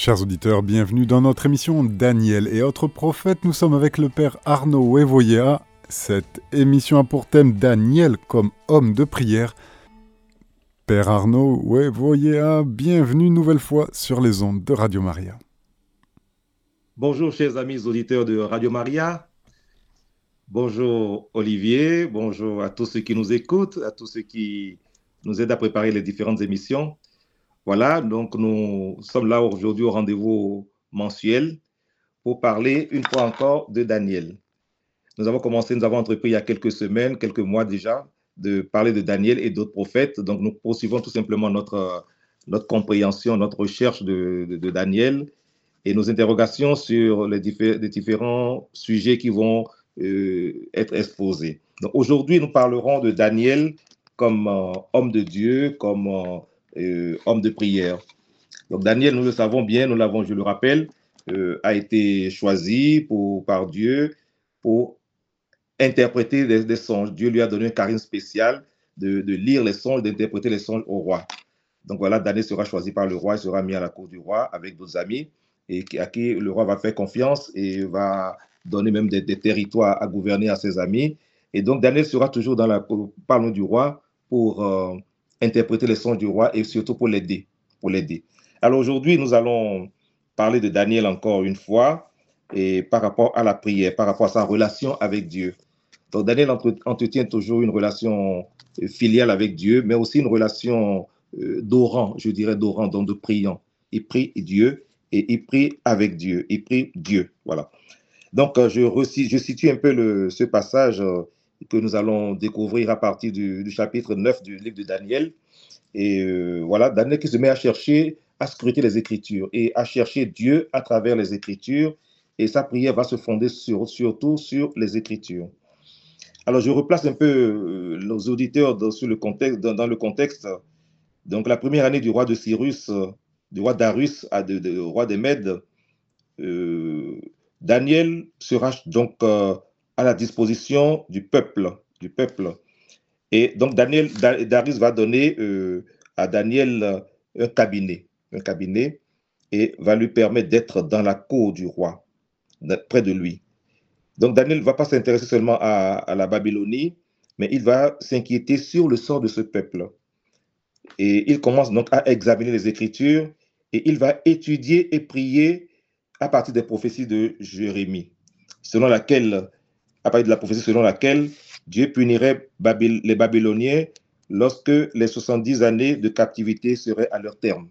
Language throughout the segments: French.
Chers auditeurs, bienvenue dans notre émission Daniel et autres prophètes. Nous sommes avec le père Arnaud Wevoyea. Cette émission a pour thème Daniel comme homme de prière. Père Arnaud Wevoyea, bienvenue nouvelle fois sur les ondes de Radio Maria. Bonjour chers amis auditeurs de Radio Maria. Bonjour Olivier, bonjour à tous ceux qui nous écoutent, à tous ceux qui nous aident à préparer les différentes émissions. Voilà, donc nous sommes là aujourd'hui au rendez-vous mensuel pour parler une fois encore de Daniel. Nous avons commencé, nous avons entrepris il y a quelques semaines, quelques mois déjà, de parler de Daniel et d'autres prophètes. Donc nous poursuivons tout simplement notre, notre compréhension, notre recherche de, Daniel et nos interrogations sur les, différents sujets qui vont euh, être exposés. Donc aujourd'hui, nous parlerons de Daniel comme euh, homme de Dieu, comme euh, euh, homme de prière. Donc Daniel, nous le savons bien, nous l'avons, je le rappelle, euh, a été choisi par Dieu pour interpréter des, songes. Dieu lui a donné un charisme spécial de, lire les songes, d'interpréter les songes au roi. Donc voilà, Daniel sera choisi par le roi, il sera mis à la cour du roi avec d'autres amis et à qui le roi va faire confiance et va donner même des, territoires à gouverner à ses amis. Et donc Daniel sera toujours dans la parle du roi pour euh, interpréter les sons du roi et surtout pour l'aider. Pour l'aider. Alors aujourd'hui, nous allons parler de Daniel encore une fois et par rapport à la prière, par rapport à sa relation avec Dieu. Donc Daniel entretient toujours une relation euh, filiale avec Dieu, mais aussi une relation euh, d'orant, je dirais d'orant, donc de priant. Il prie Dieu et il prie avec Dieu. Il prie Dieu. Voilà. Donc euh, je, je situe un peu ce passage que nous allons découvrir à partir du, chapitre 9 du livre de Daniel. Et euh, voilà, Daniel qui se met à chercher, à scruter les Écritures et à chercher Dieu à travers les Écritures. Et sa prière va se fonder sur, surtout sur les Écritures. Alors, je replace un peu euh, nos auditeurs dans, sur le contexte, dans, le contexte. Donc, la première année du roi de Cyrus, du roi Darius, à de, roi des Mèdes, euh, Daniel sera donc à la disposition du peuple, du peuple. Et donc Daniel, Darius va donner euh, à Daniel euh, un cabinet, un cabinet, et va lui permettre d'être dans la cour du roi, près de lui. Donc Daniel ne va pas s'intéresser seulement à, à, la Babylonie, mais il va s'inquiéter sur le sort de ce peuple. Et il commence donc à examiner les Écritures et il va étudier et prier à partir des prophéties de Jérémie, selon laquelle à partir de la prophétie selon laquelle Dieu punirait les Babyloniens lorsque les 70 années de captivité seraient à leur terme.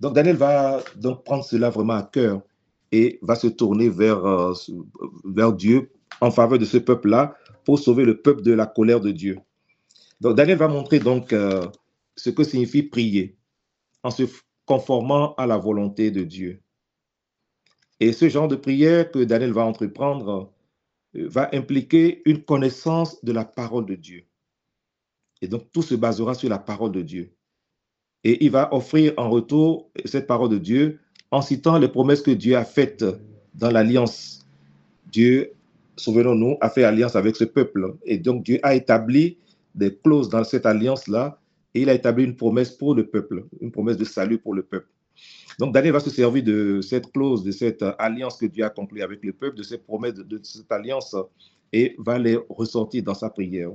Donc Daniel va donc prendre cela vraiment à cœur et va se tourner vers, euh, vers Dieu en faveur de ce peuple-là pour sauver le peuple de la colère de Dieu. Donc Daniel va montrer donc euh, ce que signifie prier en se conformant à la volonté de Dieu. Et ce genre de prière que Daniel va entreprendre va impliquer une connaissance de la parole de Dieu. Et donc, tout se basera sur la parole de Dieu. Et il va offrir en retour cette parole de Dieu en citant les promesses que Dieu a faites dans l'alliance. Dieu, souvenons-nous, a fait alliance avec ce peuple. Et donc, Dieu a établi des clauses dans cette alliance-là et il a établi une promesse pour le peuple, une promesse de salut pour le peuple. Donc Daniel va se servir de cette clause, de cette alliance que Dieu a conclue avec le peuple, de cette promesse, de, cette alliance, et va les ressortir dans sa prière.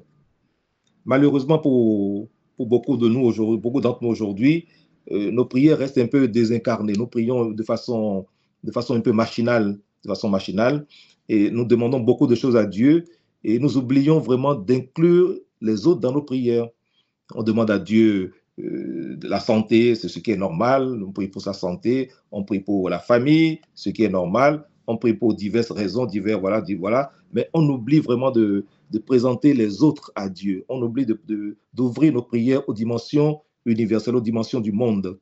Malheureusement pour, pour beaucoup de nous aujourd'hui, beaucoup d'entre nous aujourd'hui, euh, nos prières restent un peu désincarnées. Nous prions de façon, de façon un peu machinale, de façon machinale, et nous demandons beaucoup de choses à Dieu, et nous oublions vraiment d'inclure les autres dans nos prières. On demande à Dieu euh, la santé, c'est ce qui est normal. On prie pour sa santé, on prie pour la famille, ce qui est normal. On prie pour diverses raisons, divers, voilà, voilà. Mais on oublie vraiment de, présenter les autres à Dieu. On oublie d'ouvrir nos prières aux dimensions universelles, aux dimensions du monde.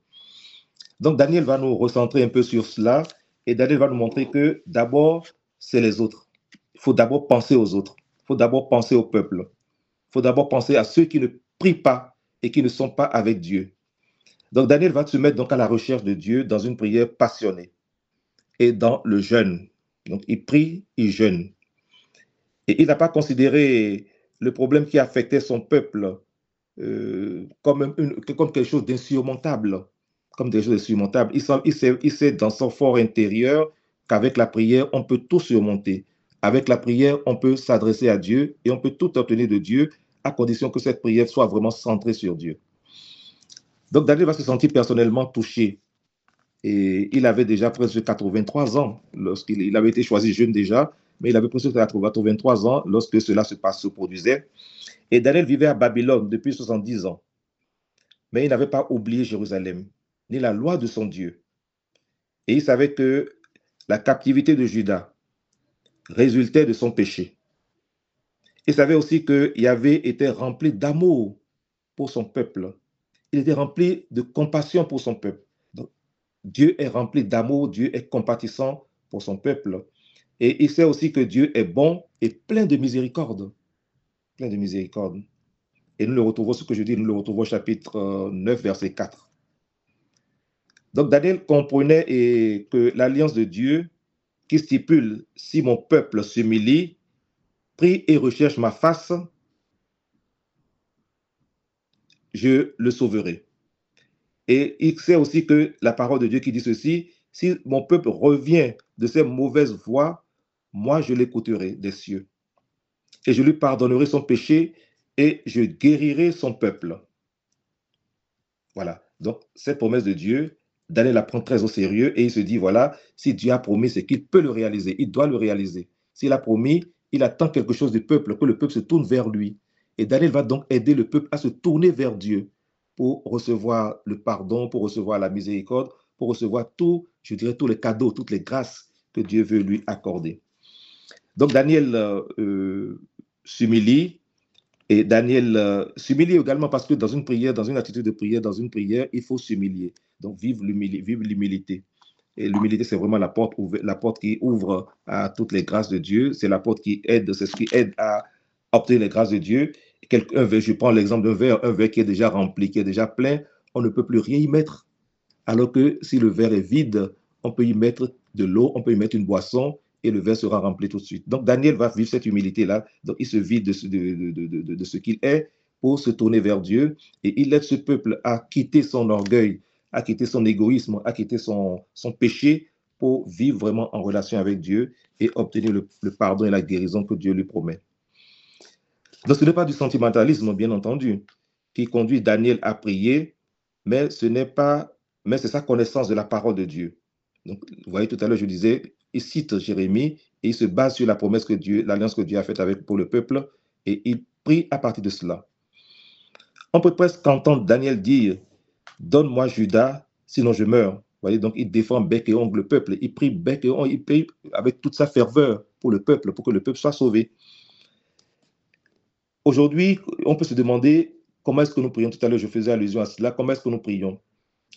Donc Daniel va nous recentrer un peu sur cela et Daniel va nous montrer que d'abord, c'est les autres. Il faut d'abord penser aux autres. Il faut d'abord penser au peuple. Il faut d'abord penser à ceux qui ne prient pas et qui ne sont pas avec Dieu. Donc Daniel va se mettre donc à la recherche de Dieu dans une prière passionnée et dans le jeûne. Donc il prie, il jeûne. Et il n'a pas considéré le problème qui affectait son peuple euh, comme, quelque chose d'insurmontable, comme des choses surmontables. Il, il, sait, il sait dans son fort intérieur qu'avec la prière, on peut tout surmonter. Avec la prière, on peut s'adresser à Dieu et on peut tout obtenir de Dieu à condition que cette prière soit vraiment centrée sur Dieu. Donc Daniel va se sentir personnellement touché. Et il avait déjà presque 83 ans lorsqu'il il avait été choisi jeune déjà, mais il avait presque 83 ans lorsque cela se, se produisait. Et Daniel vivait à Babylone depuis 70 ans. Mais il n'avait pas oublié Jérusalem, ni la loi de son Dieu. Et il savait que la captivité de Judas résultait de son péché. Il savait aussi qu'il avait été rempli d'amour pour son peuple. Il était rempli de compassion pour son peuple. Dieu est rempli d'amour, Dieu est compatissant pour son peuple. Et il sait aussi que Dieu est bon et plein de miséricorde. Plein de miséricorde. Et nous le retrouvons, ce que je dis, nous le retrouvons au chapitre 9, verset 4. Donc Daniel comprenait que l'alliance de Dieu qui stipule si mon peuple s'humilie, prie et recherche ma face, je le sauverai. Et il sait aussi que la parole de Dieu qui dit ceci, si mon peuple revient de ses mauvaises voies, moi je l'écouterai des cieux. Et je lui pardonnerai son péché et je guérirai son peuple. Voilà. Donc, cette promesse de Dieu, Daniel la prend très au sérieux et il se dit, voilà, si Dieu a promis, c'est qu'il peut le réaliser, il doit le réaliser. S'il a promis, il attend quelque chose du peuple, que le peuple se tourne vers lui. Et Daniel va donc aider le peuple à se tourner vers Dieu pour recevoir le pardon, pour recevoir la miséricorde, pour recevoir tout, je dirais, tous les cadeaux, toutes les grâces que Dieu veut lui accorder. Donc Daniel euh, euh, s'humilie, et Daniel euh, s'humilie également parce que dans une prière, dans une attitude de prière, dans une prière, il faut s'humilier. Donc, vive l'humilité. Et l'humilité, c'est vraiment la porte, la porte qui ouvre à toutes les grâces de Dieu. C'est la porte qui aide, c'est ce qui aide à obtenir les grâces de Dieu. Quelqu'un, je prends l'exemple d'un verre, un verre qui est déjà rempli, qui est déjà plein, on ne peut plus rien y mettre. Alors que si le verre est vide, on peut y mettre de l'eau, on peut y mettre une boisson et le verre sera rempli tout de suite. Donc Daniel va vivre cette humilité-là. Donc il se vide de de ce qu'il est pour se tourner vers Dieu et il aide ce peuple à quitter son orgueil, à quitter son égoïsme, à quitter son, péché pour vivre vraiment en relation avec Dieu et obtenir le, pardon et la guérison que Dieu lui promet. Donc ce n'est pas du sentimentalisme, bien entendu, qui conduit Daniel à prier, mais ce n'est pas, mais c'est sa connaissance de la parole de Dieu. Donc, vous voyez, tout à l'heure, je disais, il cite Jérémie et il se base sur la promesse que Dieu, l'alliance que Dieu a faite avec pour le peuple, et il prie à partir de cela. On peut presque entendre Daniel dire Donne-moi Judas, sinon je meurs. Voyez, donc il défend bec et ongle le peuple. Il prie bec et ongle, il prie avec toute sa ferveur pour le peuple, pour que le peuple soit sauvé. Aujourd'hui, on peut se demander comment est-ce que nous prions? Tout à l'heure, je faisais allusion à cela. Comment est-ce que nous prions?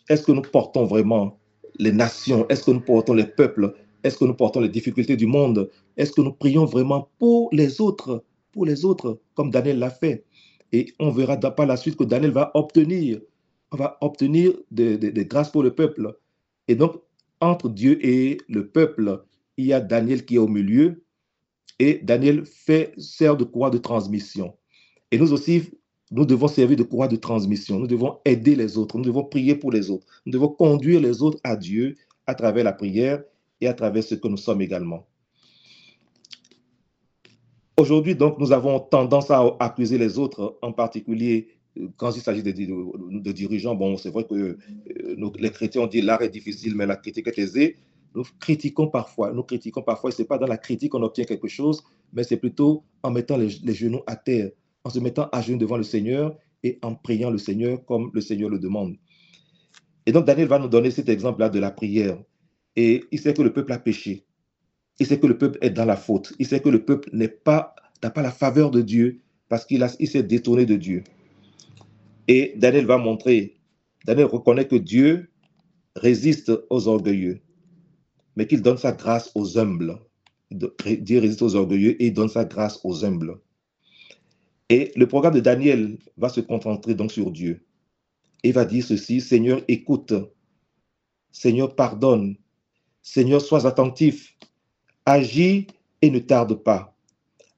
Est-ce que nous portons vraiment les nations? Est-ce que nous portons les peuples? Est-ce que nous portons les difficultés du monde? Est-ce que nous prions vraiment pour les autres? Pour les autres, comme Daniel l'a fait. Et on verra par la suite que Daniel va obtenir on va obtenir des, grâces pour le peuple. Et donc, entre Dieu et le peuple, il y a Daniel qui est au milieu, et Daniel fait, sert de courroie de transmission. Et nous aussi, nous devons servir de courroie de transmission. Nous devons aider les autres. Nous devons prier pour les autres. Nous devons conduire les autres à Dieu à travers la prière et à travers ce que nous sommes également. Aujourd'hui, donc, nous avons tendance à accuser les autres, en particulier quand il s'agit de, dirigeants, bon, c'est vrai que euh, les chrétiens ont dit l'art est difficile, mais la critique est aisée. Nous critiquons parfois, nous critiquons parfois, ce n'est pas dans la critique qu'on obtient quelque chose, mais c'est plutôt en mettant les, genoux à terre, en se mettant à genoux devant le Seigneur et en priant le Seigneur comme le Seigneur le demande. Et donc Daniel va nous donner cet exemple-là de la prière. Et il sait que le peuple a péché. Il sait que le peuple est dans la faute. Il sait que le peuple n'est pas, n'a pas la faveur de Dieu parce qu'il il s'est détourné de Dieu. Et Daniel va montrer, Daniel reconnaît que Dieu résiste aux orgueilleux, mais qu'il donne sa grâce aux humbles. Dieu résiste aux orgueilleux et donne sa grâce aux humbles. Et le programme de Daniel va se concentrer donc sur Dieu. Et va dire ceci, Seigneur, écoute. Seigneur, pardonne. Seigneur, sois attentif. Agis et ne tarde pas.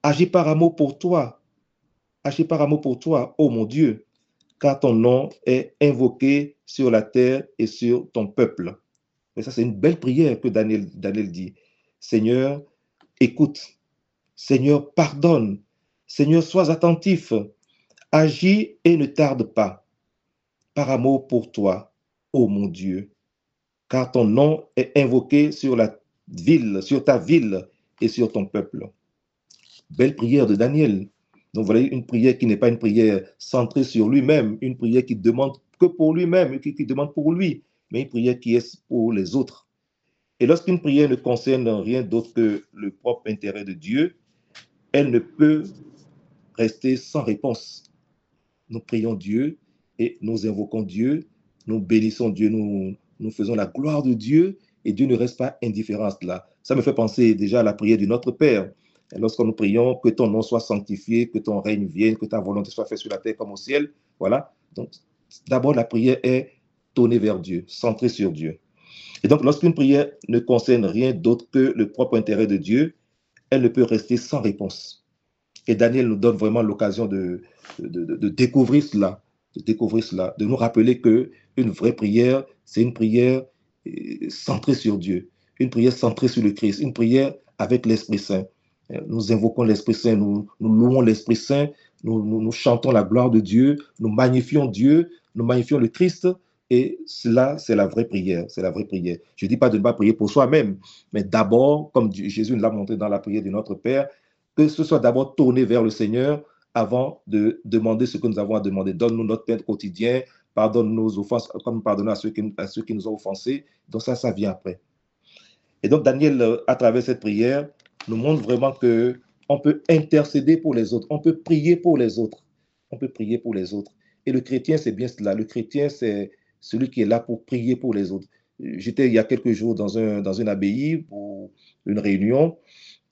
Agis par amour pour toi. Agis par amour pour toi, ô mon Dieu car ton nom est invoqué sur la terre et sur ton peuple. Mais ça, c'est une belle prière que Daniel, Daniel dit. Seigneur, écoute. Seigneur, pardonne. Seigneur, sois attentif. Agis et ne tarde pas. Par amour pour toi, ô mon Dieu, car ton nom est invoqué sur la ville, sur ta ville et sur ton peuple. Belle prière de Daniel. Donc voilà une prière qui n'est pas une prière centrée sur lui-même, une prière qui demande que pour lui-même, qui, qui demande pour lui, mais une prière qui est pour les autres. Et lorsqu'une prière ne concerne rien d'autre que le propre intérêt de Dieu, elle ne peut rester sans réponse. Nous prions Dieu et nous invoquons Dieu, nous bénissons Dieu, nous, nous faisons la gloire de Dieu et Dieu ne reste pas indifférent à cela. Ça me fait penser déjà à la prière de notre Père. Lorsque nous prions que ton nom soit sanctifié, que ton règne vienne, que ta volonté soit faite sur la terre comme au ciel. Voilà. Donc, d'abord, la prière est tournée vers Dieu, centrée sur Dieu. Et donc, lorsqu'une prière ne concerne rien d'autre que le propre intérêt de Dieu, elle ne peut rester sans réponse. Et Daniel nous donne vraiment l'occasion de, de, découvrir cela, de découvrir cela, de nous rappeler que une vraie prière, c'est une prière euh, centrée sur Dieu, une prière centrée sur le Christ, une prière avec l'Esprit Saint. Euh, nous invoquons l'Esprit Saint, nous, nous louons l'Esprit Saint, nous, nous, chantons la gloire de Dieu, nous magnifions Dieu, nous magnifions le Christ. Et cela, c'est la vraie prière. C'est la vraie prière. Je ne dis pas de ne pas prier pour soi-même, mais d'abord, comme Jésus nous l'a montré dans la prière de notre Père, que ce soit d'abord tourné vers le Seigneur avant de demander ce que nous avons à demander. Donne-nous notre pain quotidien, pardonne nos offenses comme pardonner à ceux, qui, à ceux qui nous ont offensés. Donc ça, ça vient après. Et donc Daniel, euh, à travers cette prière, nous montre vraiment que on peut intercéder pour les autres, on peut prier pour les autres, on peut prier pour les autres. Et le chrétien, c'est bien cela. Le chrétien, c'est celui qui est là pour prier pour les autres. J'étais il y a quelques jours dans, un, dans une abbaye pour une réunion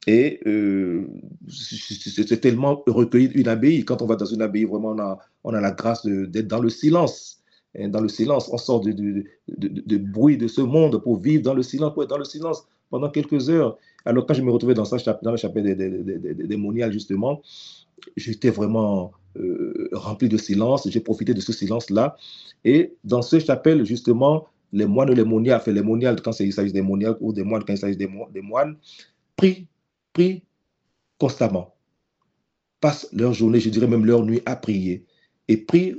et euh, c'est tellement recueilli une abbaye. Quand on va dans une abbaye, vraiment, on a, on a la grâce d'être dans le silence. Dans le silence, on sort du de, bruit de ce monde pour vivre dans le silence, pour être dans le silence pendant quelques heures. Alors, quand je me retrouvais dans, ça, dans la chapelle des, moniales, justement, j'étais vraiment euh, rempli de silence. J'ai profité de ce silence-là. Et dans ce chapelle, justement, les moines, les moniales, fait les moniales quand il s'agit des moniales ou des moines quand il s'agit des, des moines, prient, prient constamment. Passent leur journée, je dirais même leur nuit à prier. Et prient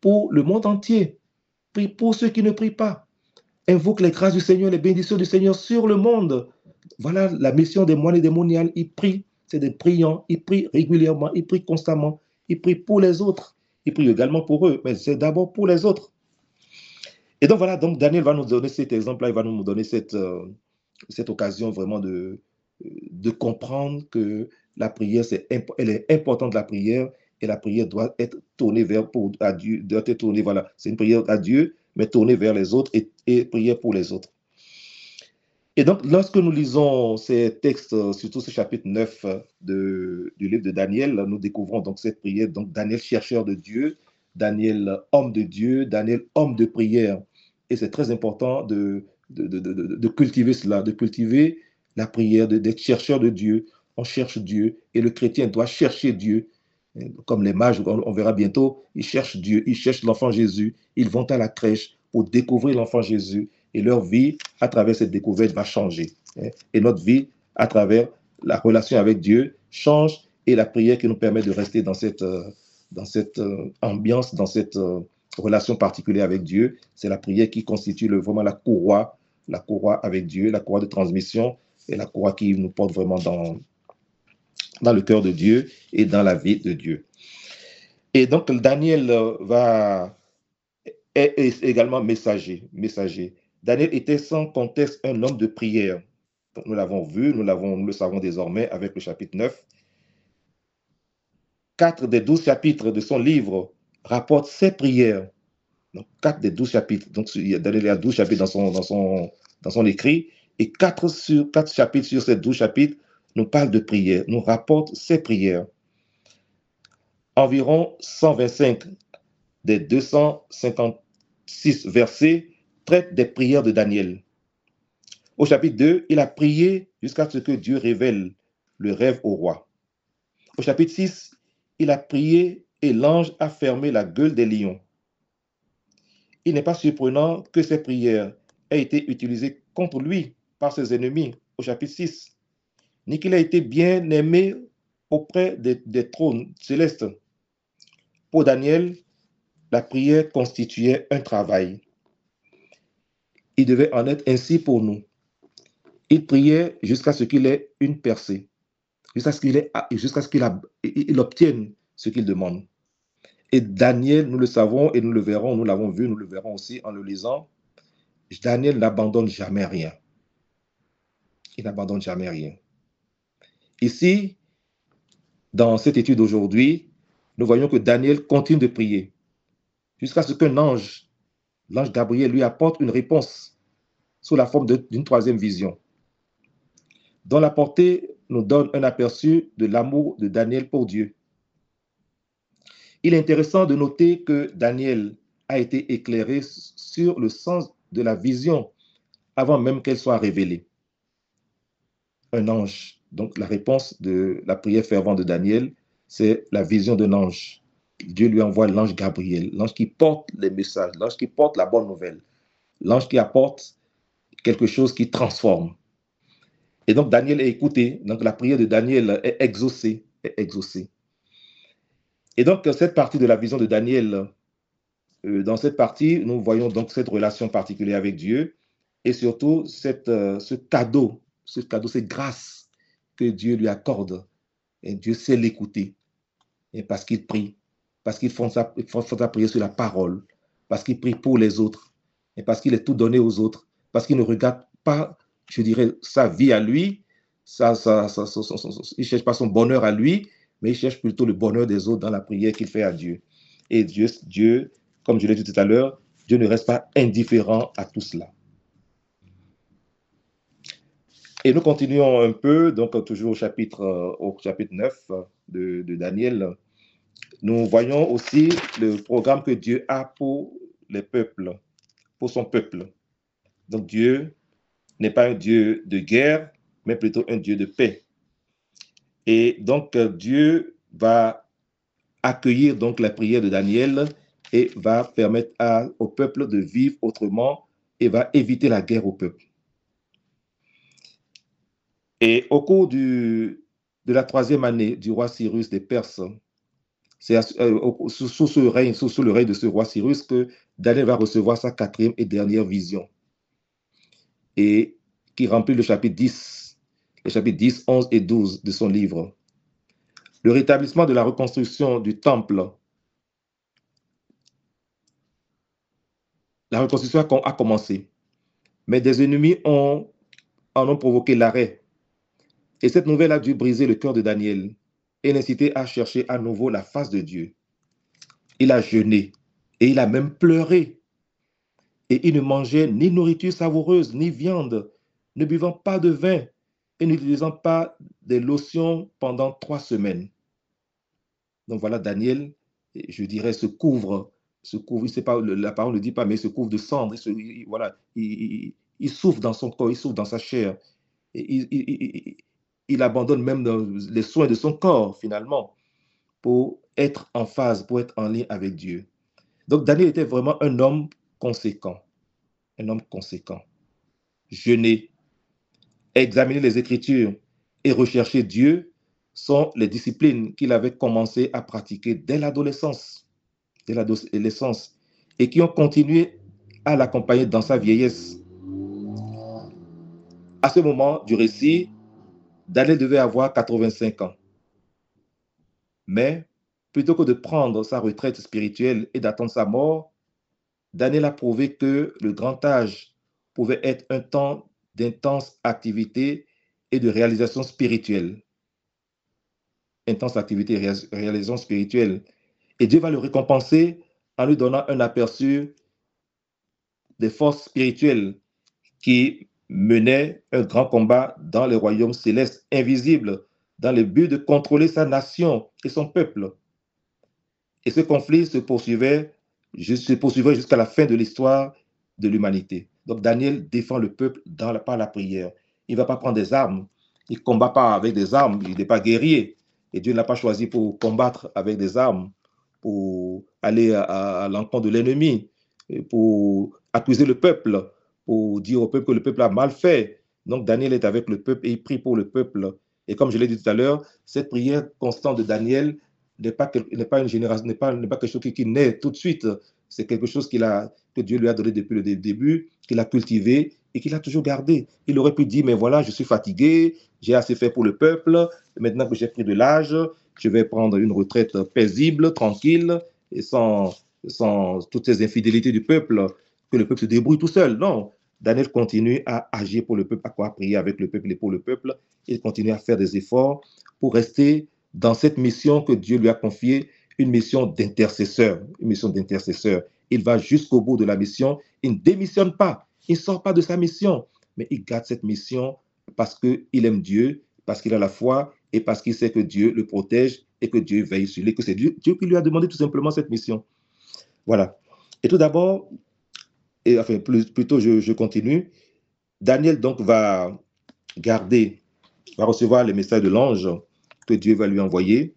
pour le monde entier. Prient pour ceux qui ne prient pas. Invoquent les grâces du Seigneur, les bénédictions du Seigneur sur le monde. Voilà la mission des moines et des moniales. Ils prient, c'est des priants. Ils prient régulièrement, ils prient constamment. Ils prient pour les autres. Ils prient également pour eux, mais c'est d'abord pour les autres. Et donc voilà, donc Daniel va nous donner cet exemple-là, il va nous donner cette, euh, cette occasion vraiment de, de comprendre que la prière, c'est, elle est importante la prière, et la prière doit être tournée vers pour, à Dieu, doit être tournée, voilà, c'est une prière à Dieu, mais tournée vers les autres et, et prière pour les autres. Et donc, lorsque nous lisons ces textes, surtout ce chapitre 9 de, du livre de Daniel, nous découvrons donc cette prière. Donc, Daniel, chercheur de Dieu, Daniel, homme de Dieu, Daniel, homme de prière. Et c'est très important de, de, de, de, cultiver cela, de cultiver la prière, d'être chercheur de Dieu. On cherche Dieu et le chrétien doit chercher Dieu. Comme les mages, on verra bientôt, ils cherchent Dieu, ils cherchent l'enfant Jésus, ils vont à la crèche pour découvrir l'enfant Jésus et leur vie, à travers cette découverte, va changer. Hein. Et notre vie, à travers la relation avec Dieu, change et la prière qui nous permet de rester dans cette, euh, dans cette euh, ambiance, dans cette euh, relation particulière avec Dieu, c'est la prière qui constitue vraiment la courroie, la courroie avec Dieu, la courroie de transmission et la courroie qui nous porte vraiment dans, dans le cœur de Dieu et dans la vie de Dieu. Et donc Daniel va est également messager, messager. Daniel était sans conteste un homme de prière. nous l'avons vu, nous, l'avons, nous le savons désormais avec le chapitre 9. Quatre des douze chapitres de son livre rapportent ses prières. Donc, quatre des douze chapitres. Donc, Daniel a douze chapitres dans son, dans son, dans son écrit. Et quatre, sur, quatre chapitres sur ces douze chapitres nous parlent de prières, nous rapportent ses prières. Environ 125 des 256 versets des prières de Daniel. Au chapitre 2, il a prié jusqu'à ce que Dieu révèle le rêve au roi. Au chapitre 6, il a prié et l'ange a fermé la gueule des lions. Il n'est pas surprenant que ces prières aient été utilisées contre lui par ses ennemis au chapitre 6, ni qu'il a été bien aimé auprès des, trônes célestes. Pour Daniel, la prière constituait un travail. Il devait en être ainsi pour nous. Il priait jusqu'à ce qu'il ait une percée, jusqu'à ce qu'il obtienne ce qu'il demande. Et Daniel, nous le savons et nous le verrons, nous l'avons vu, nous le verrons aussi en le lisant. Daniel n'abandonne jamais rien. Il n'abandonne jamais rien. Ici, dans cette étude aujourd'hui, nous voyons que Daniel continue de prier jusqu'à ce qu'un ange, l'ange Gabriel, lui apporte une réponse sous la forme d'une troisième vision, dont la portée nous donne un aperçu de l'amour de Daniel pour Dieu. Il est intéressant de noter que Daniel a été éclairé sur le sens de la vision avant même qu'elle soit révélée. Un ange. Donc la réponse de la prière fervente de Daniel, c'est la vision d'un ange. Dieu lui envoie l'ange Gabriel, l'ange qui porte les messages, l'ange qui porte la bonne nouvelle, l'ange qui apporte quelque chose qui transforme. Et donc Daniel est écouté, donc la prière de Daniel est exaucée, est exaucée. Et donc cette partie de la vision de Daniel, euh, dans cette partie, nous voyons donc cette relation particulière avec Dieu et surtout cette, euh, ce cadeau, ce cadeau, cette grâce que Dieu lui accorde. Et Dieu sait l'écouter. Et parce qu'il prie, parce qu'il fonde sa, sa prière sur la parole, parce qu'il prie pour les autres, et parce qu'il est tout donné aux autres, parce qu'il ne regarde pas, je dirais, sa vie à lui, ça, ça, il ne cherche pas son bonheur à lui, mais il cherche plutôt le bonheur des autres dans la prière qu'il fait à Dieu. Et Dieu, Dieu comme je l'ai dit tout à l'heure, Dieu ne reste pas indifférent à tout cela. Et nous continuons un peu, donc toujours au chapitre, euh, au chapitre 9 de, de Daniel. Nous voyons aussi le programme que Dieu a pour les peuples, pour son peuple. Donc Dieu n'est pas un Dieu de guerre, mais plutôt un Dieu de paix. Et donc Dieu va accueillir donc la prière de Daniel et va permettre au peuple de vivre autrement et va éviter la guerre au peuple. Et au cours de la troisième année du roi Cyrus des Perses, c'est euh, sous, sous, le règne de ce roi Cyrus que Daniel va recevoir sa quatrième et dernière vision, et qui remplit le chapitre 10, les chapitres 10, 11 et 12 de son livre. Le rétablissement de la reconstruction du temple La reconstruction a commencé, mais des ennemis ont, en ont provoqué l'arrêt. Et cette nouvelle a dû briser le cœur de Daniel et l'inciter à chercher à nouveau la face de Dieu. Il a jeûné et il a même pleuré. Et il ne mangeait ni nourriture savoureuse, ni viande, ne buvant pas de vin et n'utilisant pas des lotions pendant trois semaines. Donc voilà, Daniel, je dirais, se couvre se couvre, pas, la parole ne dit pas, mais il se couvre de cendre, il, voilà, il, souffre dans son corps, il souffre dans sa chair. Et il, abandonne même les soins de son corps, finalement, pour être en phase, pour être en lien avec Dieu. Donc Daniel était vraiment un homme conséquent, un homme conséquent. Jeûner, examiner les Écritures et rechercher Dieu sont les disciplines qu'il avait commencé à pratiquer dès l'adolescence de l'essence et qui ont continué à l'accompagner dans sa vieillesse. À ce moment du récit, Daniel devait avoir 85 ans. Mais plutôt que de prendre sa retraite spirituelle et d'attendre sa mort, Daniel a prouvé que le grand âge pouvait être un temps d'intense activité et de réalisation spirituelle. Intense activité et réalisation spirituelle. Et Dieu va le récompenser en lui donnant un aperçu des forces spirituelles qui menaient un grand combat dans les royaumes célestes invisibles dans le but de contrôler sa nation et son peuple. Et ce conflit se poursuivait, se poursuivait jusqu'à la fin de l'histoire de l'humanité. Donc Daniel défend le peuple par la prière. Il ne va pas prendre des armes. Il ne combat pas avec des armes. Il n'est pas guerrier. Et Dieu ne l'a pas choisi pour combattre avec des armes pour aller à, l'encontre de l'ennemi, pour accuser le peuple, pour dire au peuple que le peuple a mal fait. Donc Daniel est avec le peuple et il prie pour le peuple. Et comme je l'ai dit tout à l'heure, cette prière constante de Daniel n'est pas, n'est pas une génération, n'est pas, n'est pas quelque chose qui, naît tout de suite. C'est quelque chose qu'il a, que Dieu lui a donné depuis le début, qu'il a cultivé et qu'il a toujours gardé. Il aurait pu dire, mais voilà, je suis fatigué, j'ai assez fait pour le peuple, maintenant que j'ai pris de l'âge, je vais prendre une retraite paisible, tranquille, et sans, sans toutes ces infidélités du peuple, que le peuple se débrouille tout seul. Non, Daniel continue à agir pour le peuple, à quoi prier avec le peuple et pour le peuple. Il continue à faire des efforts pour rester dans cette mission que Dieu lui a confiée, une mission d'intercesseur, une mission d'intercesseur. Il va jusqu'au bout de la mission. Il ne démissionne pas. Il ne sort pas de sa mission, mais il garde cette mission parce qu'il aime Dieu, parce qu'il a la foi et parce qu'il sait que Dieu le protège et que Dieu veille sur lui, que c'est Dieu, qui lui a demandé tout simplement cette mission. Voilà. Et tout d'abord, et enfin, plutôt je, continue, Daniel donc va garder, va recevoir le message de l'ange que Dieu va lui envoyer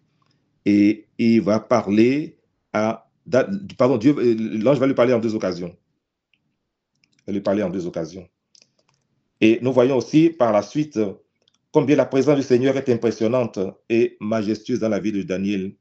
et il va parler à, pardon, Dieu, l'ange va lui parler en deux occasions. Il va lui parler en deux occasions. Et nous voyons aussi par la suite combien la présence du Seigneur est impressionnante et majestueuse dans la vie de Daniel.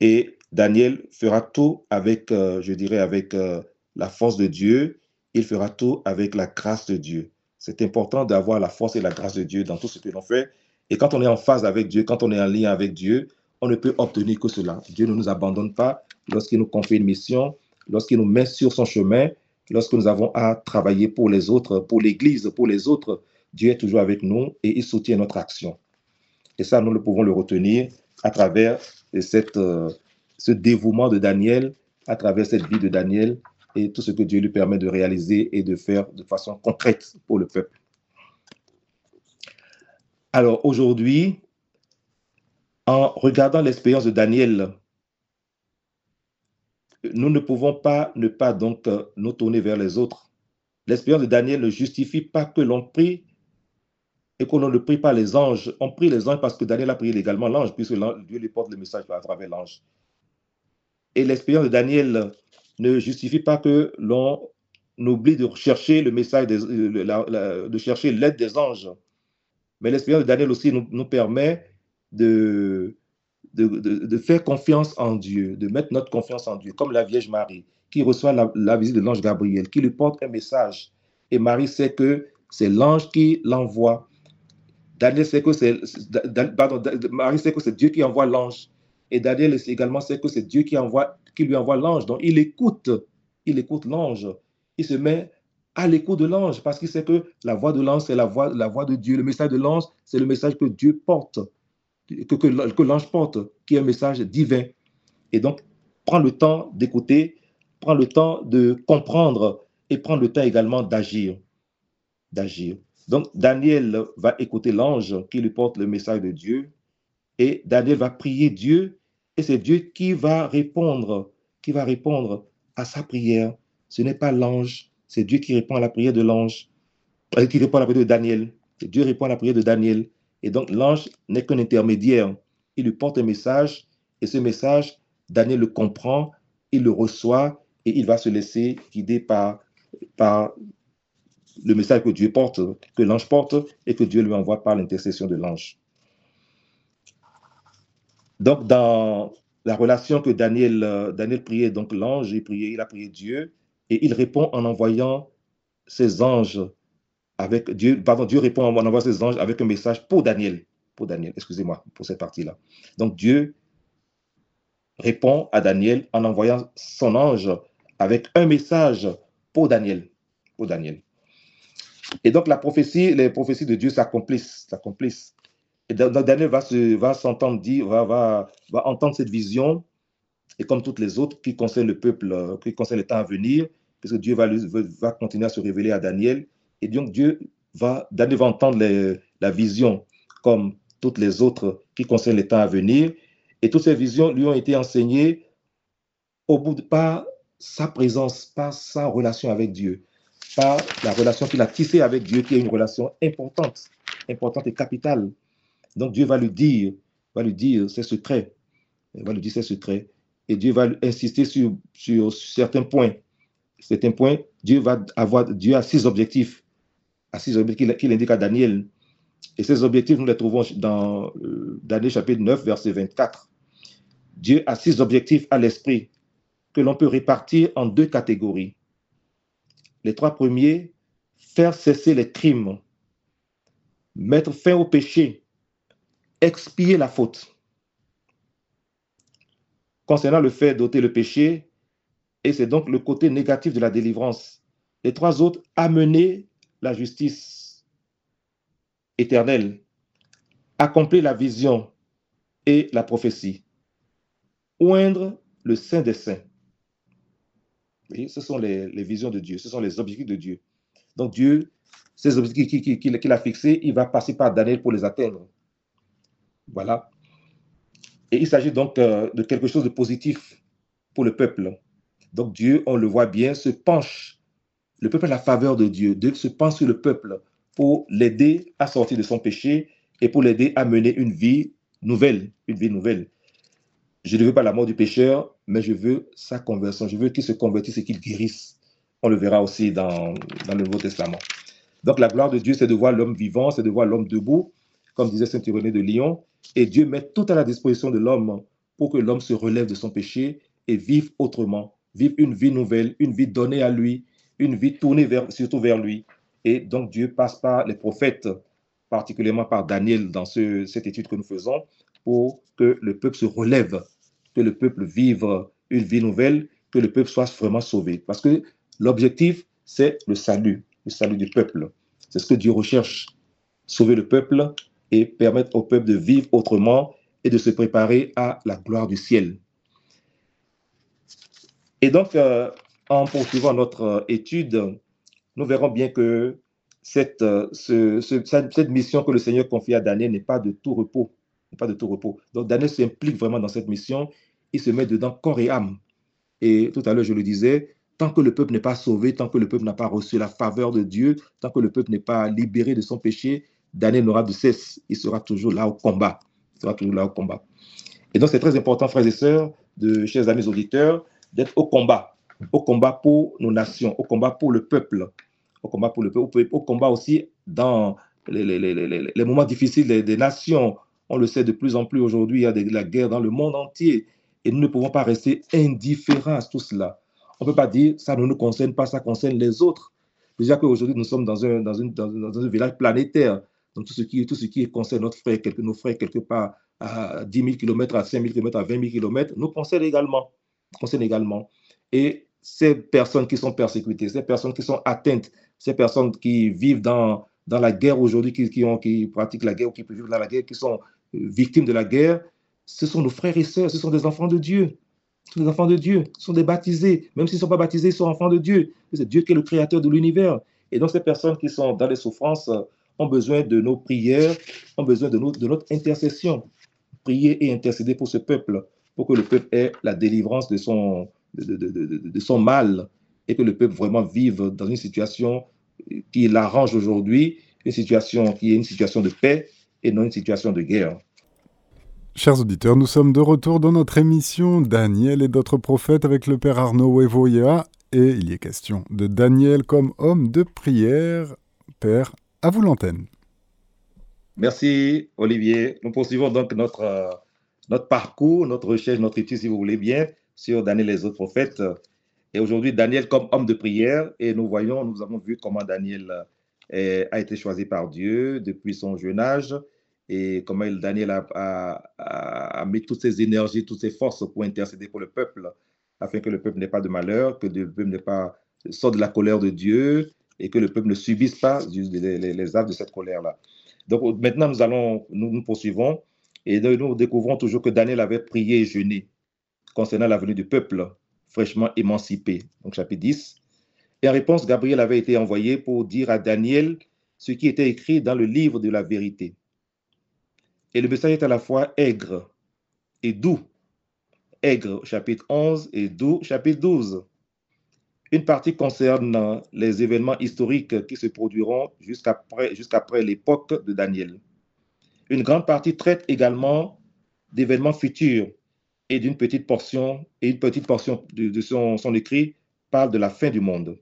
Et Daniel fera tout avec, euh, je dirais, avec euh, la force de Dieu. Il fera tout avec la grâce de Dieu. C'est important d'avoir la force et la grâce de Dieu dans tout ce que l'on fait. Et quand on est en phase avec Dieu, quand on est en lien avec Dieu, on ne peut obtenir que cela. Dieu ne nous abandonne pas lorsqu'il nous confie une mission, lorsqu'il nous met sur son chemin, lorsque nous avons à travailler pour les autres, pour l'Église, pour les autres, Dieu est toujours avec nous et il soutient notre action. Et ça, nous le pouvons le retenir à travers euh, ce dévouement de Daniel, à travers cette vie de Daniel et tout ce que Dieu lui permet de réaliser et de faire de façon concrète pour le peuple. Alors aujourd'hui, en regardant l'expérience de Daniel nous ne pouvons pas ne pas donc euh, nous tourner vers les autres. L'expérience de Daniel ne justifie pas que l'on prie et qu'on ne prie pas les anges. On prie les anges parce que Daniel a prié également l'ange, puisque Dieu lui porte le message à travers l'ange. Et l'expérience de Daniel ne justifie pas que l'on oublie de chercher le message, euh, de chercher l'aide des anges. Mais l'expérience de Daniel aussi nous permet de, de, faire confiance en Dieu, de mettre notre confiance en Dieu, comme la Vierge Marie, qui reçoit la, visite de l'ange Gabriel, qui lui porte un message. Et Marie sait que c'est l'ange qui l'envoie. Daniel sait que c'est, Marie sait que c'est Dieu qui envoie l'ange. Et Daniel également sait que c'est Dieu qui, lui envoie l'ange. Donc il écoute, il écoute l'ange. Il se met à l'écoute de l'ange parce qu'il sait que la voix de l'ange, c'est la voix, la voix de Dieu. Le message de l'ange, c'est le message que Dieu porte que, que, l'ange porte, qui est un message divin. Et donc, prends le temps d'écouter, prends le temps de comprendre et prends le temps également d'agir. D'agir. Donc, Daniel va écouter l'ange qui lui porte le message de Dieu et Daniel va prier Dieu c'est Dieu qui va répondre, qui va répondre à sa prière. Ce n'est pas l'ange, c'est Dieu qui répond à la prière de l'ange, euh, qui répond à la prière de Daniel. Dieu répond à la prière de Daniel. Et donc l'ange n'est qu'un intermédiaire. Il lui porte un message et ce message, Daniel le comprend, il le reçoit et il va se laisser guider par, par le message que Dieu porte, que l'ange porte et que Dieu lui envoie par l'intercession de l'ange. Donc dans la relation que Daniel, euh, Daniel priait, donc l'ange, il, priait, il a prié Dieu et il répond en envoyant ses anges avec Dieu, pardon, Dieu répond en envoyant ses anges avec un message pour Daniel. Pour Daniel, excusez-moi pour cette partie-là. Donc Dieu répond à Daniel en envoyant son ange avec un message pour Daniel. Pour Daniel. Et donc la prophétie, les prophéties de Dieu s'accomplissent, s'accomplissent. Daniel va se, s'entendre dire, va, entendre cette vision, et comme toutes les autres qui concernent le peuple, qui concernent le temps à venir, puisque Dieu va, va continuer à se révéler à Daniel, et donc Dieu va, Daniel va entendre la vision comme toutes les autres qui concernent les temps à venir. Et toutes ces visions lui ont été enseignées au bout de, par sa présence, par sa relation avec Dieu, par la relation qu'il a tissée avec Dieu, qui est une relation importante, importante et capitale. Donc Dieu va lui dire, va lui dire ses secrets, il va lui dire ses secrets. et Dieu va insister sur, certains points. Certains points, Dieu va avoir, Dieu a six objectifs, six objectifs qu'il indique à Daniel. Et ces objectifs, nous les trouvons dans euh, Daniel chapitre 9, verset 24. Dieu a six objectifs à l'esprit que l'on peut répartir en deux catégories. Les trois premiers, faire cesser les crimes, mettre fin au péché, expier la faute. Concernant le fait d'ôter le péché, et c'est donc le côté négatif de la délivrance. Les trois autres, amener la justice éternelle, accomplir la vision et la prophétie, oindre le Saint des Saints. ce sont les, visions de Dieu, ce sont les objectifs de Dieu. Donc Dieu, ces objectifs qu'il a fixés, il va passer par Daniel pour les atteindre. Voilà. Et il s'agit donc euh, de quelque chose de positif pour le peuple. Donc Dieu, on le voit bien, se penche. Le peuple a la faveur de Dieu. Dieu se penche sur le peuple pour l'aider à sortir de son péché et pour l'aider à mener une vie nouvelle, une vie nouvelle. Je ne veux pas la mort du pécheur, mais je veux sa conversion. Je veux qu'il se convertisse et qu'il guérisse. On le verra aussi dans, dans le Nouveau Testament. Donc la gloire de Dieu, c'est de voir l'homme vivant, c'est de voir l'homme debout, comme disait Saint Irénée de Lyon. Et Dieu met tout à la disposition de l'homme pour que l'homme se relève de son péché et vive autrement, vive une vie nouvelle, une vie donnée à lui, une vie tournée surtout vers lui. Et donc Dieu passe par les prophètes, particulièrement par Daniel dans cette étude que nous faisons, pour que le peuple se relève, que le peuple vive une vie nouvelle, que le peuple soit vraiment sauvé. Parce que l'objectif, c'est le salut, le salut du peuple. C'est ce que Dieu recherche, sauver le peuple et permettre au peuple de vivre autrement et de se préparer à la gloire du ciel. Et donc, euh, en poursuivant notre euh, étude, nous verrons bien que cette, euh, cette mission que le Seigneur confie à Daniel n'est pas de tout repos. Pas de tout repos. Donc, Daniel s'implique vraiment dans cette mission. Il se met dedans corps et âme. Et tout à l'heure, je le disais, tant que le peuple n'est pas sauvé, tant que le peuple n'a pas reçu la faveur de Dieu, tant que le peuple n'est pas libéré de son péché, Daniel n'aura de cesse. Il sera toujours là au combat. Il sera toujours là au combat. Et donc, c'est très important, frères et sœurs, de chers amis auditeurs, d'être au combat. Au combat pour nos nations, au combat pour le peuple, au combat pour le peuple, au combat aussi dans les, moments difficiles des, nations. On le sait de plus en plus aujourd'hui, il y a de la guerre dans le monde entier. Et nous ne pouvons pas rester indifférents à tout cela. On ne peut pas dire ça ne nous concerne pas, ça concerne les autres. Déjà qu'aujourd'hui, nous sommes dans un, dans, dans, dans un village planétaire. Donc, tout ce qui, tout ce qui concerne notre frère, quelque, nos frères quelque part à 10 000 km, à 5 000 km, à 20 000 km, nous concerne également. Concerne également. Et ces personnes qui sont persécutées, ces personnes qui sont atteintes, ces personnes qui vivent dans, dans la guerre aujourd'hui, qui, qui, qui pratiquent la guerre ou qui vivre dans la guerre, qui sont victimes de la guerre, ce sont nos frères et sœurs, ce sont des enfants de Dieu. Ce sont des enfants de Dieu, ce sont des baptisés. Même s'ils ne sont pas baptisés, ils sont enfants de Dieu. C'est Dieu qui est le créateur de l'univers. Et donc, ces personnes qui sont dans les souffrances, ont besoin de nos prières, ont besoin de, notre intercession. Prier et intercéder pour ce peuple, pour que le peuple ait la délivrance de son, de, de, de son mal et que le peuple vraiment vive dans une situation qui l'arrange aujourd'hui, une situation qui est une situation de paix et non une situation de guerre. Chers auditeurs, nous sommes de retour dans notre émission Daniel et d'autres prophètes avec le Père Arnaud Wevoya et il est question de Daniel comme homme de prière. Père, à vous l'antenne. Merci Olivier. Nous poursuivons donc notre, euh, notre parcours, notre recherche, notre étude, si vous voulez bien, sur Daniel et les autres prophètes. Et aujourd'hui, Daniel comme homme de prière. Et nous voyons, nous avons vu comment Daniel euh, a été choisi par Dieu depuis son jeune âge et comment Daniel a, a, mis toutes ses énergies, toutes ses forces pour intercéder pour le peuple, afin que le peuple n'ait pas de malheur, que le peuple n'ait pas sorte de la colère de Dieu, et que le peuple ne subisse pas les, les, de cette colère-là. Donc maintenant, nous allons, nous, nous poursuivons et nous découvrons toujours que Daniel avait prié et jeûné concernant la venue du peuple fraîchement émancipé. Donc chapitre 10. Et en réponse, Gabriel avait été envoyé pour dire à Daniel ce qui était écrit dans le livre de la vérité. Et le message est à la fois aigre et doux. Aigre, chapitre 11, et doux, chapitre 12. Une partie concerne les événements historiques qui se produiront jusqu'après l'époque de Daniel. Une grande partie traite également d'événements futurs et d'une petite portion, et une petite portion de, son, écrit parle de la fin du monde.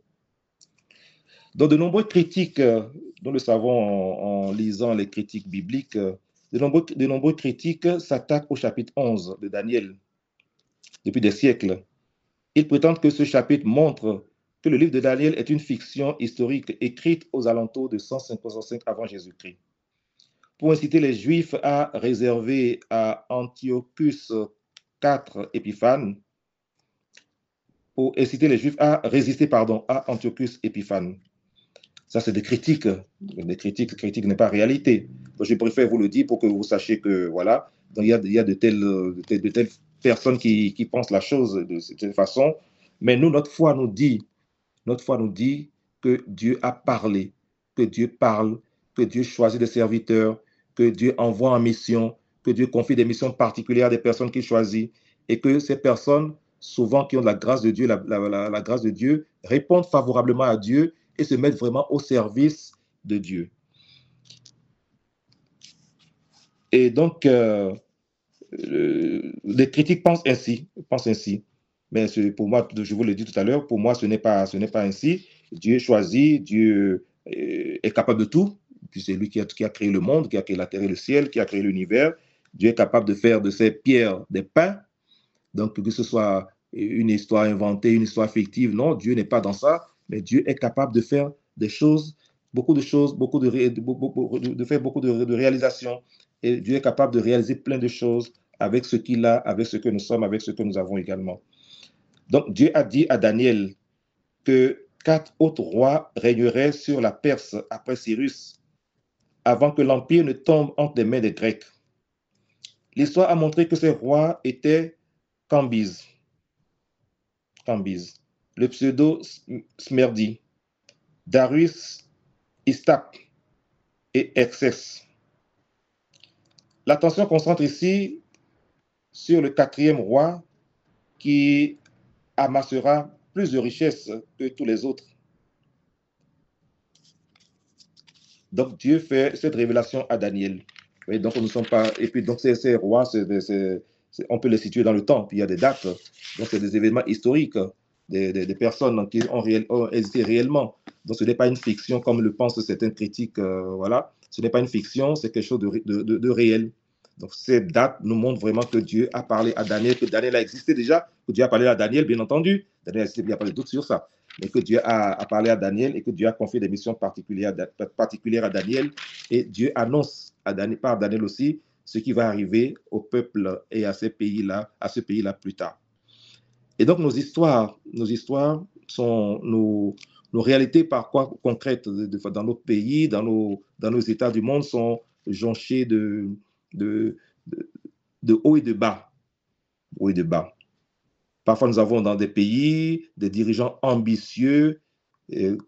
Dans de nombreux critiques, nous le savons en, lisant les critiques bibliques, de nombreux, de nombreux critiques s'attaquent au chapitre 11 de Daniel depuis des siècles. Ils prétendent que ce chapitre montre que le livre de Daniel est une fiction historique écrite aux alentours de 155 avant Jésus-Christ. Pour inciter les Juifs à réserver à Antiochus IV Épiphane, pour inciter les Juifs à résister pardon, à Antiochus Épiphane. Ça, c'est des critiques. Des critiques, critique n'est pas réalité. je préfère vous le dire pour que vous sachiez que, voilà, il y a, y a de, telles, de, telles, personnes qui, qui, pensent la chose de cette façon. Mais nous, notre foi nous dit, notre foi nous dit que Dieu a parlé, que Dieu parle, que Dieu choisit des serviteurs, que Dieu envoie en mission, que Dieu confie des missions particulières à des personnes qu'il choisit et que ces personnes, souvent qui ont la grâce de Dieu, la, la grâce de Dieu, répondent favorablement à Dieu et se mettre vraiment au service de Dieu. Et donc, euh, les critiques pensent ainsi, pensent ainsi. Mais pour moi, je vous l'ai dit tout à l'heure, pour moi, ce n'est pas, ce n'est pas ainsi. Dieu choisit, Dieu est capable de tout. C'est lui qui a, créé le monde, qui a créé la terre et le ciel, qui a créé l'univers. Dieu est capable de faire de ces pierres des pains. Donc, que ce soit une histoire inventée, une histoire fictive, non, Dieu n'est pas dans ça mais Dieu est capable de faire des choses, beaucoup de choses, beaucoup de, de, faire beaucoup de réalisations. Et Dieu est capable de réaliser plein de choses avec ce qu'il a, avec ce que nous sommes, avec ce que nous avons également. Donc Dieu a dit à Daniel que quatre autres rois régneraient sur la Perse après Cyrus, avant que l'empire ne tombe entre les mains des Grecs. L'histoire a montré que ces rois étaient Cambyse, Cambyse le pseudo Smerdi, Darius Istap et Excess. L'attention concentre ici sur le quatrième roi qui amassera plus de richesses que tous les autres. Donc Dieu fait cette révélation à Daniel. Et puis ces, rois, on peut les situer dans le temps. Puis il y a des dates. Donc c'est des événements historiques des, personnes qui ont, existé réellement. Donc ce n'est pas une fiction comme le pensent certaines critiques. Euh, voilà. Ce n'est pas une fiction, c'est quelque chose de, de, de, réel. Donc cette date nous montre vraiment que Dieu a parlé à Daniel, que Daniel a existé déjà, que Dieu a parlé à Daniel, bien entendu. Daniel il n'y a pas de doute sur ça. Mais que Dieu a, a, parlé à Daniel et que Dieu a confié des missions particulières, particulières à Daniel. Et Dieu annonce à Daniel, par Daniel aussi ce qui va arriver au peuple et à ces pays-là, à ce pays-là plus tard. Et donc, nos histoires, nos histoires sont nos, nos réalités par quoi concrètes dans notre pays, dans nos, dans nos États du monde sont jonchées de, de, haut et de bas. Et de bas. Parfois, nous avons dans des pays des dirigeants ambitieux,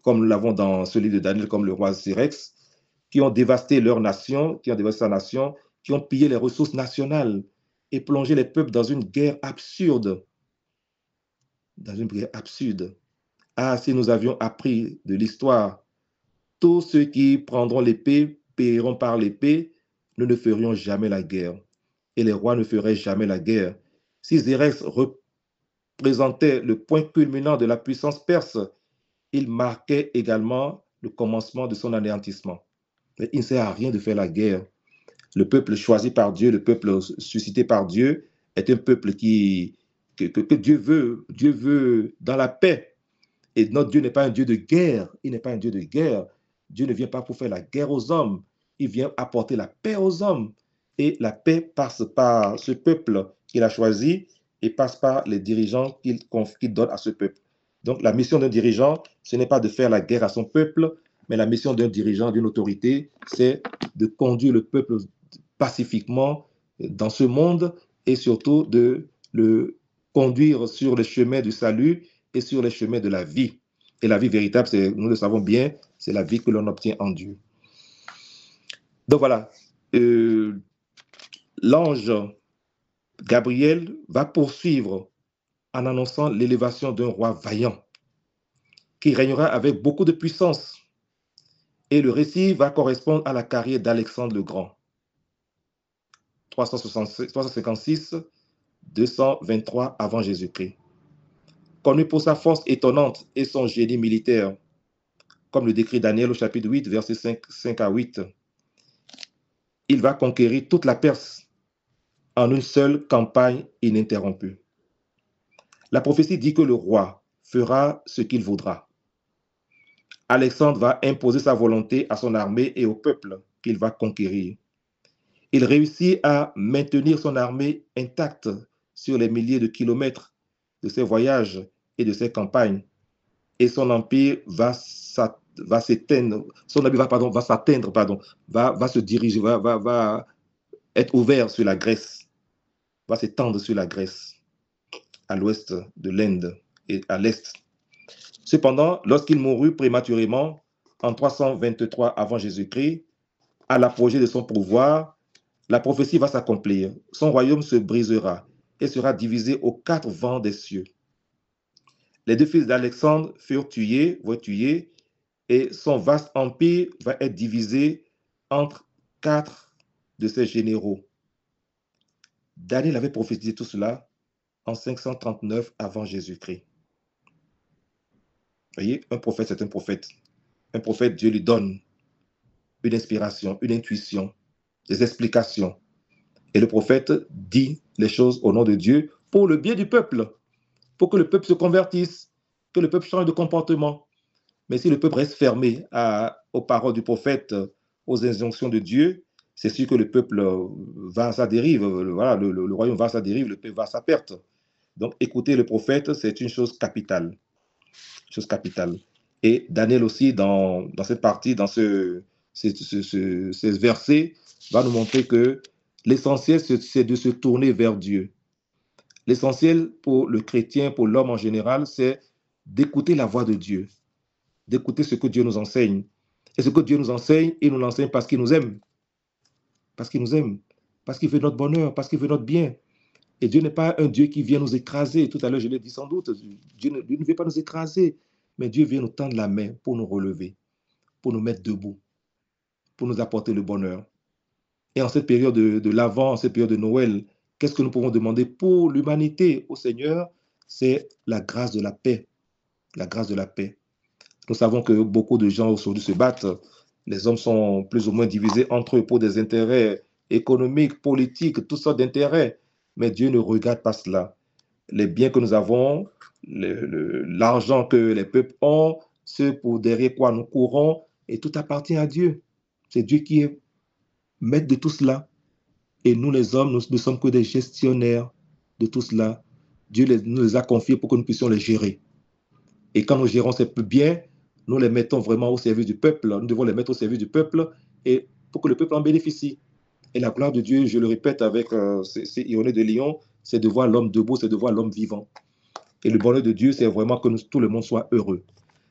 comme nous l'avons dans celui de Daniel, comme le roi Syrex, qui ont dévasté leur nation, qui ont dévasté sa nation, qui ont pillé les ressources nationales et plongé les peuples dans une guerre absurde dans une prière absurde. Ah, si nous avions appris de l'histoire, tous ceux qui prendront l'épée paieront par l'épée, nous ne ferions jamais la guerre. Et les rois ne feraient jamais la guerre. Si Zérex représentait le point culminant de la puissance perse, il marquait également le commencement de son anéantissement. Il ne sert à rien de faire la guerre. Le peuple choisi par Dieu, le peuple suscité par Dieu, est un peuple qui que, Dieu veut, Dieu veut dans la paix. Et notre Dieu n'est pas un Dieu de guerre. Il n'est pas un Dieu de guerre. Dieu ne vient pas pour faire la guerre aux hommes. Il vient apporter la paix aux hommes. Et la paix passe par ce peuple qu'il a choisi et passe par les dirigeants qu'il donne à ce peuple. Donc la mission d'un dirigeant, ce n'est pas de faire la guerre à son peuple, mais la mission d'un dirigeant, d'une autorité, c'est de conduire le peuple pacifiquement dans ce monde et surtout de le conduire sur les chemins du salut et sur les chemins de la vie. Et la vie véritable, nous le savons bien, c'est la vie que l'on obtient en Dieu. Donc voilà, euh, l'ange Gabriel va poursuivre en annonçant l'élévation d'un roi vaillant qui régnera avec beaucoup de puissance. Et le récit va correspondre à la carrière d'Alexandre le Grand. 356 223 avant Jésus-Christ. Connu pour sa force étonnante et son génie militaire, comme le décrit Daniel au chapitre 8, versets 5, 5 à 8, il va conquérir toute la Perse en une seule campagne ininterrompue. La prophétie dit que le roi fera ce qu'il voudra. Alexandre va imposer sa volonté à son armée et au peuple qu'il va conquérir. Il réussit à maintenir son armée intacte sur les milliers de kilomètres de ses voyages de ses campagnes. Et son empire va s'éteindre, son empire va, pardon, va s'atteindre, pardon, va, va se diriger, va, va, va être ouvert sur la Grèce, va s'étendre sur la Grèce, à l'ouest de l'Inde et à l'est Cependant, lorsqu'il mourut prématurément en 323 avant Jésus-Christ, à l'apogée de son pouvoir, la prophétie va s'accomplir. Son royaume se brisera et sera divisé aux quatre vents des cieux. Les deux fils d'Alexandre furent tués, vont et son vaste empire va être divisé entre quatre de ses généraux. Daniel avait prophétisé tout cela en 539 avant Jésus-Christ voyez, un prophète, c'est un prophète. Un prophète, Dieu lui donne une inspiration, une intuition, des explications. Et le prophète dit les choses au nom de Dieu pour le bien du peuple, pour que le peuple se convertisse, que le peuple change de comportement. Mais si le peuple reste fermé aux paroles du prophète, aux injonctions de Dieu, c'est sûr que le peuple va à sa dérive, voilà, le, royaume va à sa dérive, le peuple va à sa perte. Donc écouter le prophète, c'est une chose capitale chose capitale. Et Daniel aussi, dans, cette partie, dans ce, verset, va nous montrer que l'essentiel, c'est de se tourner vers Dieu. L'essentiel pour le chrétien, pour l'homme en général, c'est d'écouter la voix de Dieu, d'écouter ce que Dieu nous enseigne. Et ce que Dieu nous enseigne, il nous l'enseigne parce qu'il nous aime. Parce qu'il nous aime. Parce qu'il veut notre bonheur, parce qu'il veut notre bien. Et Dieu n'est pas un Dieu qui vient nous écraser. Tout à l'heure, je l'ai dit sans doute. Dieu ne, veut pas nous écraser, mais Dieu vient nous tendre la main pour nous relever, pour nous mettre debout, pour nous apporter le bonheur. Et en cette période de, de l'Avent, en cette période de Noël, qu'est-ce que nous pouvons demander pour l'humanité au Seigneur? C'est la grâce de la paix. La grâce de la paix. Nous savons que beaucoup de gens aujourd'hui se battent. Les hommes sont plus ou moins divisés entre eux pour des intérêts économiques, politiques, toutes sortes d'intérêts. Mais Dieu ne regarde pas cela. Les biens que nous avons, l'argent que les peuples ont, ce pour derrière quoi nous courons, et tout appartient à Dieu. C'est Dieu qui est maître de tout cela. Et nous, les hommes, nous ne sommes que des gestionnaires de tout cela. Dieu nous les a confiés pour que nous puissions les gérer. Et quand nous gérons ces biens, nous les mettons vraiment au service du peuple. Nous devons les mettre au service du peuple et pour que le peuple en bénéficie. Et la gloire de Dieu, je le répète avec euh, ces, de Lyon, c'est de voir l'homme debout, c'est de voir l'homme vivant. Et le bonheur de Dieu, c'est vraiment que tout le monde soit heureux.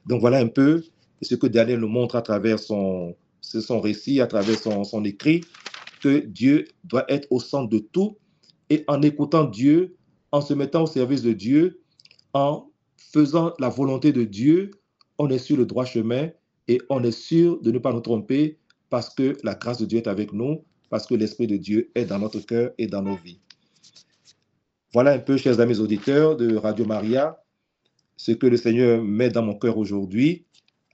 Donc voilà un peu ce que Daniel nous montre à travers son, son récit, à travers son, son écrit, que Dieu doit être au centre de tout. Et en écoutant Dieu, en se mettant au service de Dieu, en faisant la volonté de Dieu, on est sur le droit chemin et on est sûr de ne pas nous tromper parce que la grâce de Dieu est avec nous parce que l'Esprit de Dieu est dans notre cœur et dans nos vies. Voilà un peu, chers amis auditeurs de Radio Maria, ce que le Seigneur met dans mon cœur aujourd'hui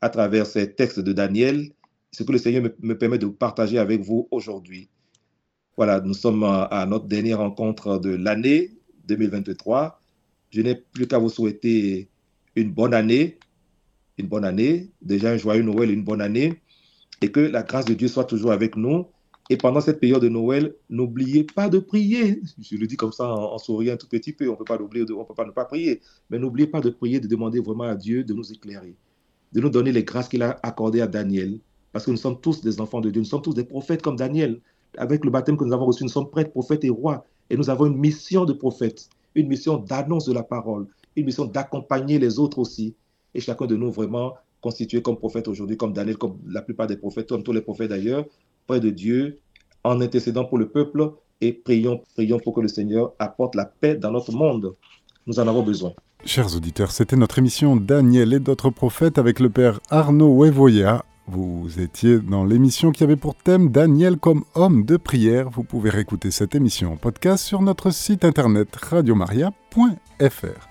à travers ces textes de Daniel, ce que le Seigneur me, permet de partager avec vous aujourd'hui. Voilà, nous sommes à, notre dernière rencontre de l'année 2023. Je n'ai plus qu'à vous souhaiter une bonne année, une bonne année, déjà un joyeux Noël, une bonne année, et que la grâce de Dieu soit toujours avec nous et pendant cette période de Noël, n'oubliez pas de prier. Je le dis comme ça en, souriant un tout petit peu. On ne peut pas oublier, on peut pas ne pas prier. Mais n'oubliez pas de prier, de demander vraiment à Dieu de nous éclairer, de nous donner les grâces qu'il a accordées à Daniel. Parce que nous sommes tous des enfants de Dieu. Nous sommes tous des prophètes comme Daniel. Avec le baptême que nous avons reçu, nous sommes prêtres, prophètes et rois. Et nous avons une mission de prophète, une mission d'annonce de la parole, une mission d'accompagner les autres aussi. Et chacun de nous vraiment constitué comme prophète aujourd'hui, comme Daniel, comme la plupart des prophètes, comme tous les prophètes d'ailleurs, près de Dieu, en intercédant pour le peuple et prions, prions pour que le Seigneur apporte la paix dans notre monde. Nous en avons besoin. Chers auditeurs, c'était notre émission Daniel et d'autres prophètes avec le Père Arnaud Wevoya. Vous étiez dans l'émission qui avait pour thème Daniel comme homme de prière. Vous pouvez réécouter cette émission en podcast sur notre site internet radiomaria.fr.